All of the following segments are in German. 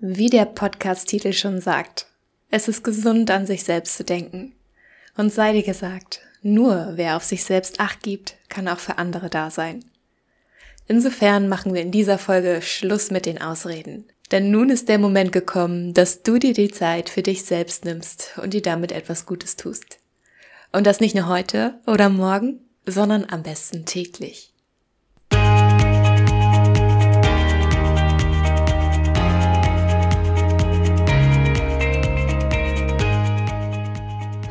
Wie der Podcast-Titel schon sagt, es ist gesund, an sich selbst zu denken. Und sei dir gesagt, nur wer auf sich selbst Acht gibt, kann auch für andere da sein. Insofern machen wir in dieser Folge Schluss mit den Ausreden. Denn nun ist der Moment gekommen, dass du dir die Zeit für dich selbst nimmst und dir damit etwas Gutes tust. Und das nicht nur heute oder morgen, sondern am besten täglich.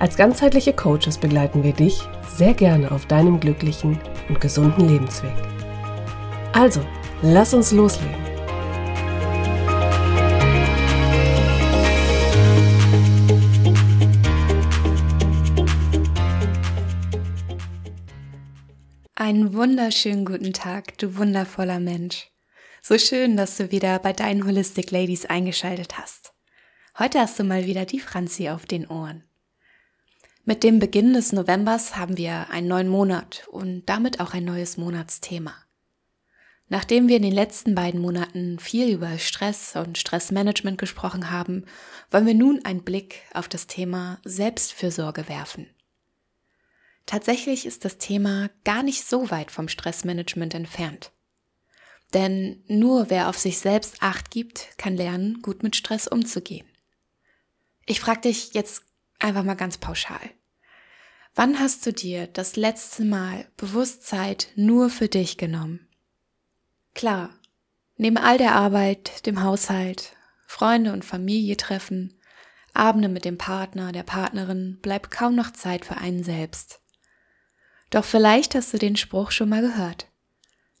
Als ganzheitliche Coaches begleiten wir dich sehr gerne auf deinem glücklichen und gesunden Lebensweg. Also, lass uns loslegen. Einen wunderschönen guten Tag, du wundervoller Mensch. So schön, dass du wieder bei deinen Holistic Ladies eingeschaltet hast. Heute hast du mal wieder die Franzi auf den Ohren. Mit dem Beginn des Novembers haben wir einen neuen Monat und damit auch ein neues Monatsthema. Nachdem wir in den letzten beiden Monaten viel über Stress und Stressmanagement gesprochen haben, wollen wir nun einen Blick auf das Thema Selbstfürsorge werfen. Tatsächlich ist das Thema gar nicht so weit vom Stressmanagement entfernt. Denn nur wer auf sich selbst acht gibt, kann lernen, gut mit Stress umzugehen. Ich frage dich jetzt Einfach mal ganz pauschal. Wann hast du dir das letzte Mal bewusst Zeit nur für dich genommen? Klar, neben all der Arbeit, dem Haushalt, Freunde und Familie treffen, Abende mit dem Partner, der Partnerin, bleibt kaum noch Zeit für einen selbst. Doch vielleicht hast du den Spruch schon mal gehört.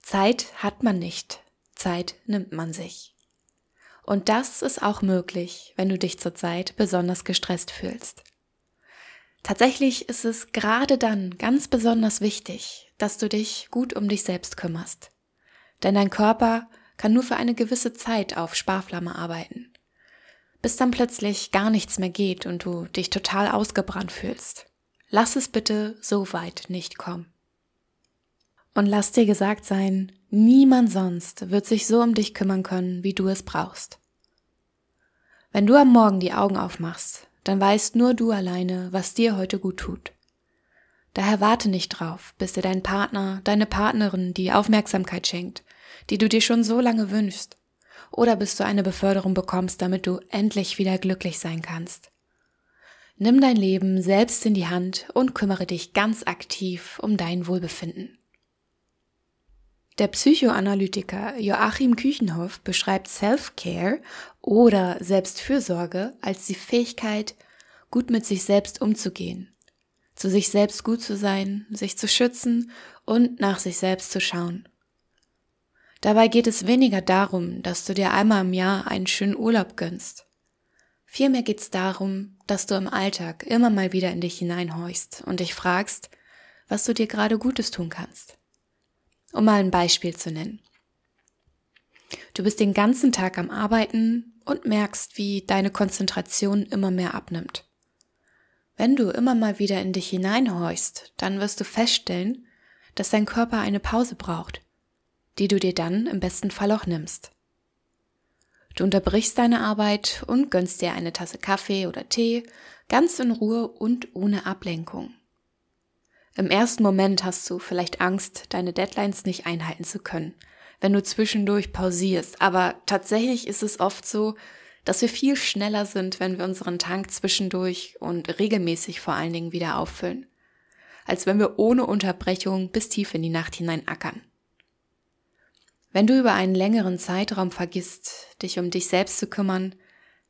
Zeit hat man nicht, Zeit nimmt man sich. Und das ist auch möglich, wenn du dich zurzeit besonders gestresst fühlst. Tatsächlich ist es gerade dann ganz besonders wichtig, dass du dich gut um dich selbst kümmerst. Denn dein Körper kann nur für eine gewisse Zeit auf Sparflamme arbeiten. Bis dann plötzlich gar nichts mehr geht und du dich total ausgebrannt fühlst. Lass es bitte so weit nicht kommen. Und lass dir gesagt sein, niemand sonst wird sich so um dich kümmern können, wie du es brauchst. Wenn du am Morgen die Augen aufmachst, dann weißt nur du alleine, was dir heute gut tut. Daher warte nicht drauf, bis dir dein Partner, deine Partnerin die Aufmerksamkeit schenkt, die du dir schon so lange wünschst, oder bis du eine Beförderung bekommst, damit du endlich wieder glücklich sein kannst. Nimm dein Leben selbst in die Hand und kümmere dich ganz aktiv um dein Wohlbefinden. Der Psychoanalytiker Joachim Küchenhoff beschreibt Self-Care oder Selbstfürsorge als die Fähigkeit, gut mit sich selbst umzugehen, zu sich selbst gut zu sein, sich zu schützen und nach sich selbst zu schauen. Dabei geht es weniger darum, dass du dir einmal im Jahr einen schönen Urlaub gönnst. Vielmehr geht es darum, dass du im Alltag immer mal wieder in dich hineinhorchst und dich fragst, was du dir gerade Gutes tun kannst. Um mal ein Beispiel zu nennen. Du bist den ganzen Tag am Arbeiten und merkst, wie deine Konzentration immer mehr abnimmt. Wenn du immer mal wieder in dich hineinhorchst, dann wirst du feststellen, dass dein Körper eine Pause braucht, die du dir dann im besten Fall auch nimmst. Du unterbrichst deine Arbeit und gönnst dir eine Tasse Kaffee oder Tee, ganz in Ruhe und ohne Ablenkung. Im ersten Moment hast du vielleicht Angst, deine Deadlines nicht einhalten zu können, wenn du zwischendurch pausierst. Aber tatsächlich ist es oft so, dass wir viel schneller sind, wenn wir unseren Tank zwischendurch und regelmäßig vor allen Dingen wieder auffüllen, als wenn wir ohne Unterbrechung bis tief in die Nacht hinein ackern. Wenn du über einen längeren Zeitraum vergisst, dich um dich selbst zu kümmern,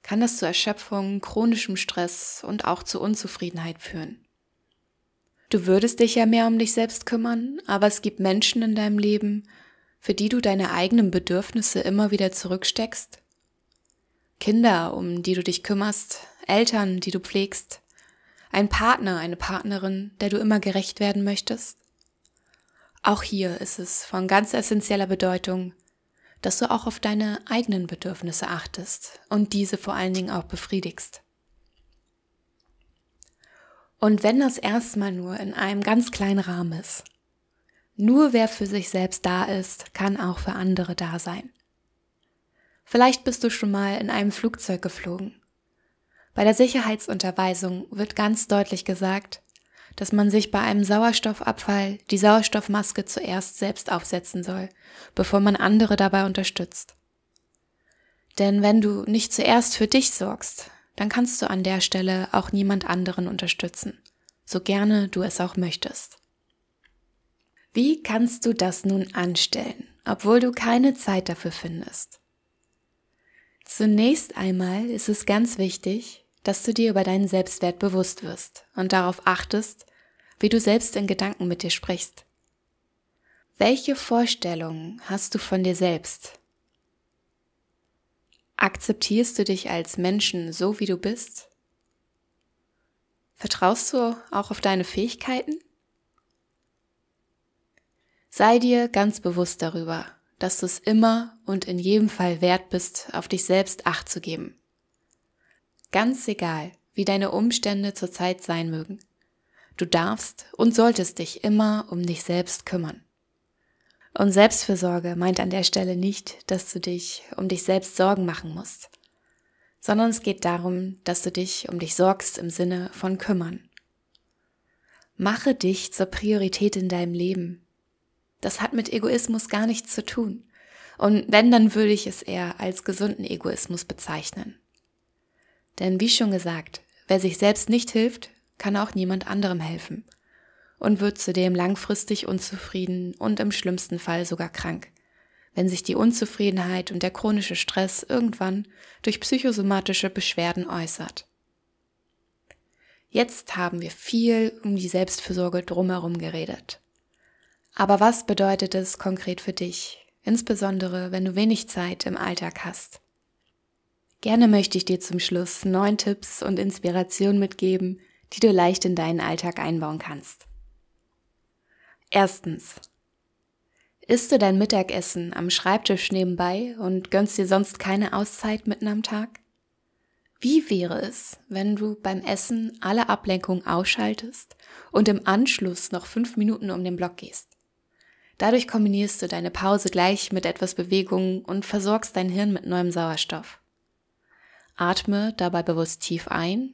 kann das zu Erschöpfung, chronischem Stress und auch zu Unzufriedenheit führen. Du würdest dich ja mehr um dich selbst kümmern, aber es gibt Menschen in deinem Leben, für die du deine eigenen Bedürfnisse immer wieder zurücksteckst. Kinder, um die du dich kümmerst, Eltern, die du pflegst, Ein Partner, eine Partnerin, der du immer gerecht werden möchtest? Auch hier ist es von ganz essentieller Bedeutung, dass du auch auf deine eigenen Bedürfnisse achtest und diese vor allen Dingen auch befriedigst. Und wenn das erstmal nur in einem ganz kleinen Rahmen ist, nur wer für sich selbst da ist, kann auch für andere da sein. Vielleicht bist du schon mal in einem Flugzeug geflogen. Bei der Sicherheitsunterweisung wird ganz deutlich gesagt, dass man sich bei einem Sauerstoffabfall die Sauerstoffmaske zuerst selbst aufsetzen soll, bevor man andere dabei unterstützt. Denn wenn du nicht zuerst für dich sorgst, dann kannst du an der Stelle auch niemand anderen unterstützen, so gerne du es auch möchtest. Wie kannst du das nun anstellen, obwohl du keine Zeit dafür findest? Zunächst einmal ist es ganz wichtig, dass du dir über deinen Selbstwert bewusst wirst und darauf achtest, wie du selbst in Gedanken mit dir sprichst. Welche Vorstellungen hast du von dir selbst? Akzeptierst du dich als Menschen so, wie du bist? Vertraust du auch auf deine Fähigkeiten? Sei dir ganz bewusst darüber, dass du es immer und in jedem Fall wert bist, auf dich selbst acht zu geben. Ganz egal, wie deine Umstände zurzeit sein mögen. Du darfst und solltest dich immer um dich selbst kümmern. Und Selbstfürsorge meint an der Stelle nicht, dass du dich um dich selbst Sorgen machen musst, sondern es geht darum, dass du dich um dich sorgst im Sinne von kümmern. Mache dich zur Priorität in deinem Leben, das hat mit Egoismus gar nichts zu tun. Und wenn, dann würde ich es eher als gesunden Egoismus bezeichnen. Denn wie schon gesagt, wer sich selbst nicht hilft, kann auch niemand anderem helfen und wird zudem langfristig unzufrieden und im schlimmsten Fall sogar krank, wenn sich die Unzufriedenheit und der chronische Stress irgendwann durch psychosomatische Beschwerden äußert. Jetzt haben wir viel um die Selbstfürsorge drumherum geredet. Aber was bedeutet es konkret für dich, insbesondere wenn du wenig Zeit im Alltag hast? Gerne möchte ich dir zum Schluss neun Tipps und Inspirationen mitgeben, die du leicht in deinen Alltag einbauen kannst. Erstens. Isst du dein Mittagessen am Schreibtisch nebenbei und gönnst dir sonst keine Auszeit mitten am Tag? Wie wäre es, wenn du beim Essen alle Ablenkungen ausschaltest und im Anschluss noch fünf Minuten um den Block gehst? Dadurch kombinierst du deine Pause gleich mit etwas Bewegung und versorgst dein Hirn mit neuem Sauerstoff. Atme dabei bewusst tief ein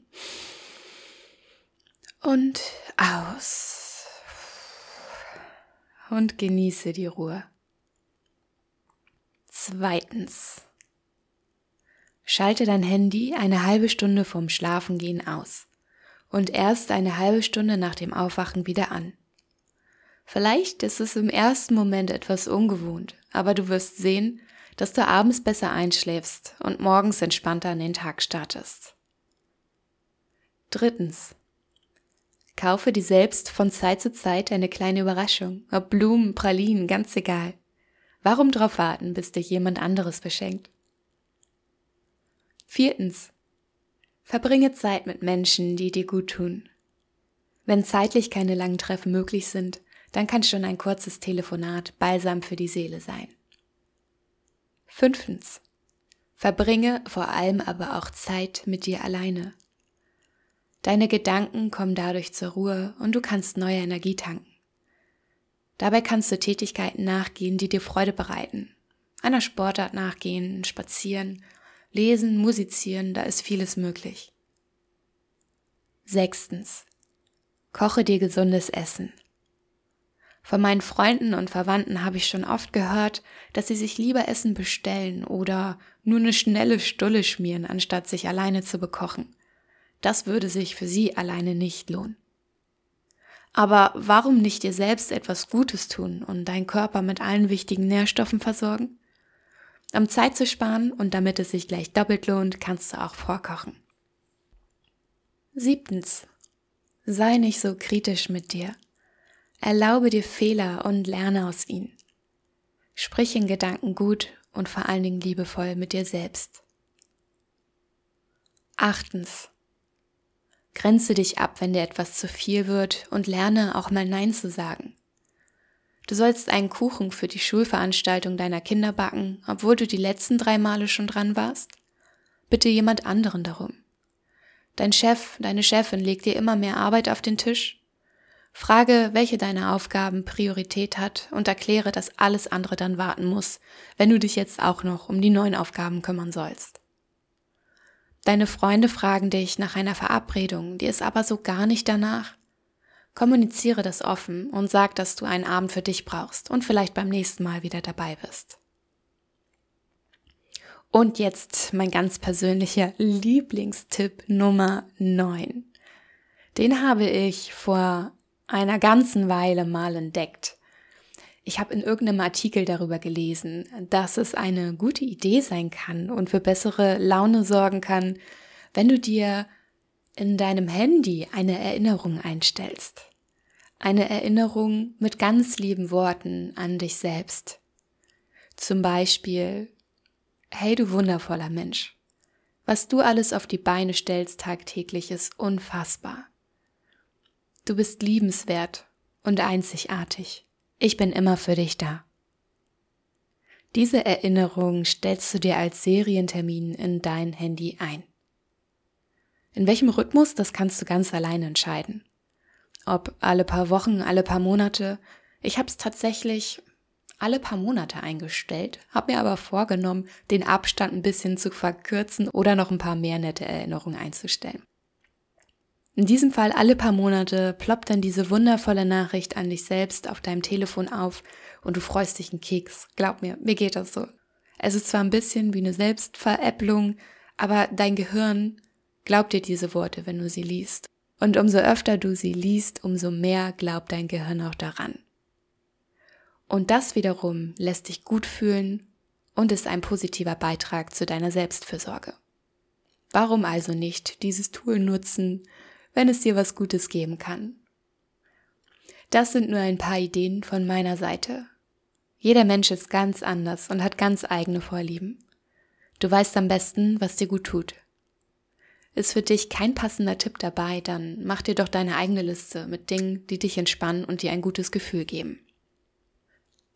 und aus. Und genieße die Ruhe. Zweitens. Schalte dein Handy eine halbe Stunde vorm Schlafengehen aus und erst eine halbe Stunde nach dem Aufwachen wieder an. Vielleicht ist es im ersten Moment etwas ungewohnt, aber du wirst sehen, dass du abends besser einschläfst und morgens entspannter an den Tag startest. Drittens. Kaufe dir selbst von Zeit zu Zeit eine kleine Überraschung, ob Blumen, Pralinen, ganz egal. Warum drauf warten, bis dich jemand anderes beschenkt? Viertens. Verbringe Zeit mit Menschen, die dir gut tun. Wenn zeitlich keine langen Treffen möglich sind, dann kann schon ein kurzes Telefonat Balsam für die Seele sein. Fünftens. Verbringe vor allem aber auch Zeit mit dir alleine. Deine Gedanken kommen dadurch zur Ruhe und du kannst neue Energie tanken. Dabei kannst du Tätigkeiten nachgehen, die dir Freude bereiten. Einer Sportart nachgehen, spazieren, lesen, musizieren, da ist vieles möglich. Sechstens. Koche dir gesundes Essen. Von meinen Freunden und Verwandten habe ich schon oft gehört, dass sie sich lieber Essen bestellen oder nur eine schnelle Stulle schmieren, anstatt sich alleine zu bekochen. Das würde sich für sie alleine nicht lohnen. Aber warum nicht dir selbst etwas Gutes tun und deinen Körper mit allen wichtigen Nährstoffen versorgen? Um Zeit zu sparen und damit es sich gleich doppelt lohnt, kannst du auch vorkochen. Siebtens. Sei nicht so kritisch mit dir. Erlaube dir Fehler und lerne aus ihnen. Sprich in Gedanken gut und vor allen Dingen liebevoll mit dir selbst. Achtens. Grenze dich ab, wenn dir etwas zu viel wird und lerne auch mal Nein zu sagen. Du sollst einen Kuchen für die Schulveranstaltung deiner Kinder backen, obwohl du die letzten drei Male schon dran warst? Bitte jemand anderen darum. Dein Chef, deine Chefin legt dir immer mehr Arbeit auf den Tisch? Frage, welche deiner Aufgaben Priorität hat und erkläre, dass alles andere dann warten muss, wenn du dich jetzt auch noch um die neuen Aufgaben kümmern sollst. Deine Freunde fragen dich nach einer Verabredung, dir ist aber so gar nicht danach. Kommuniziere das offen und sag, dass du einen Abend für dich brauchst und vielleicht beim nächsten Mal wieder dabei bist. Und jetzt mein ganz persönlicher Lieblingstipp Nummer 9. Den habe ich vor einer ganzen Weile mal entdeckt. Ich habe in irgendeinem Artikel darüber gelesen, dass es eine gute Idee sein kann und für bessere Laune sorgen kann, wenn du dir in deinem Handy eine Erinnerung einstellst. Eine Erinnerung mit ganz lieben Worten an dich selbst. Zum Beispiel, hey du wundervoller Mensch, was du alles auf die Beine stellst tagtäglich ist unfassbar. Du bist liebenswert und einzigartig. Ich bin immer für dich da. Diese Erinnerung stellst du dir als Serientermin in dein Handy ein. In welchem Rhythmus, das kannst du ganz alleine entscheiden. Ob alle paar Wochen, alle paar Monate. Ich habe es tatsächlich alle paar Monate eingestellt, habe mir aber vorgenommen, den Abstand ein bisschen zu verkürzen oder noch ein paar mehr nette Erinnerungen einzustellen. In diesem Fall alle paar Monate ploppt dann diese wundervolle Nachricht an dich selbst auf deinem Telefon auf und du freust dich einen Keks. Glaub mir, mir geht das so. Es ist zwar ein bisschen wie eine Selbstveräpplung, aber dein Gehirn glaubt dir diese Worte, wenn du sie liest. Und umso öfter du sie liest, umso mehr glaubt dein Gehirn auch daran. Und das wiederum lässt dich gut fühlen und ist ein positiver Beitrag zu deiner Selbstfürsorge. Warum also nicht dieses Tool nutzen wenn es dir was Gutes geben kann. Das sind nur ein paar Ideen von meiner Seite. Jeder Mensch ist ganz anders und hat ganz eigene Vorlieben. Du weißt am besten, was dir gut tut. Ist für dich kein passender Tipp dabei, dann mach dir doch deine eigene Liste mit Dingen, die dich entspannen und dir ein gutes Gefühl geben.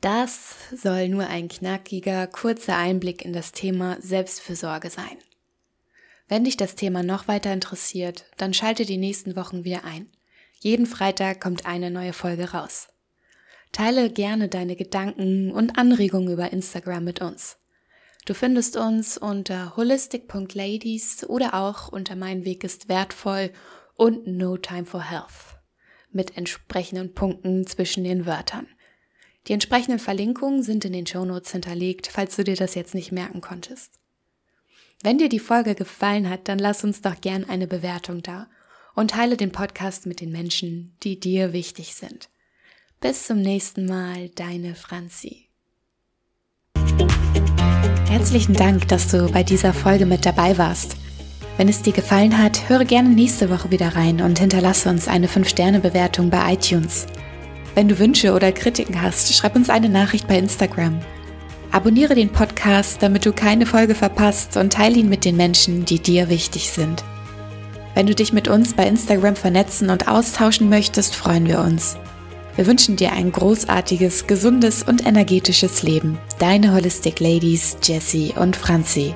Das soll nur ein knackiger, kurzer Einblick in das Thema Selbstfürsorge sein. Wenn dich das Thema noch weiter interessiert, dann schalte die nächsten Wochen wieder ein. Jeden Freitag kommt eine neue Folge raus. Teile gerne deine Gedanken und Anregungen über Instagram mit uns. Du findest uns unter holistic.ladies oder auch unter Mein Weg ist wertvoll und No Time for Health mit entsprechenden Punkten zwischen den Wörtern. Die entsprechenden Verlinkungen sind in den Shownotes hinterlegt, falls du dir das jetzt nicht merken konntest. Wenn dir die Folge gefallen hat, dann lass uns doch gern eine Bewertung da und teile den Podcast mit den Menschen, die dir wichtig sind. Bis zum nächsten Mal, deine Franzi. Herzlichen Dank, dass du bei dieser Folge mit dabei warst. Wenn es dir gefallen hat, höre gerne nächste Woche wieder rein und hinterlasse uns eine 5-Sterne-Bewertung bei iTunes. Wenn du Wünsche oder Kritiken hast, schreib uns eine Nachricht bei Instagram. Abonniere den Podcast, damit du keine Folge verpasst und teile ihn mit den Menschen, die dir wichtig sind. Wenn du dich mit uns bei Instagram vernetzen und austauschen möchtest, freuen wir uns. Wir wünschen dir ein großartiges, gesundes und energetisches Leben. Deine Holistic Ladies Jessie und Franzi.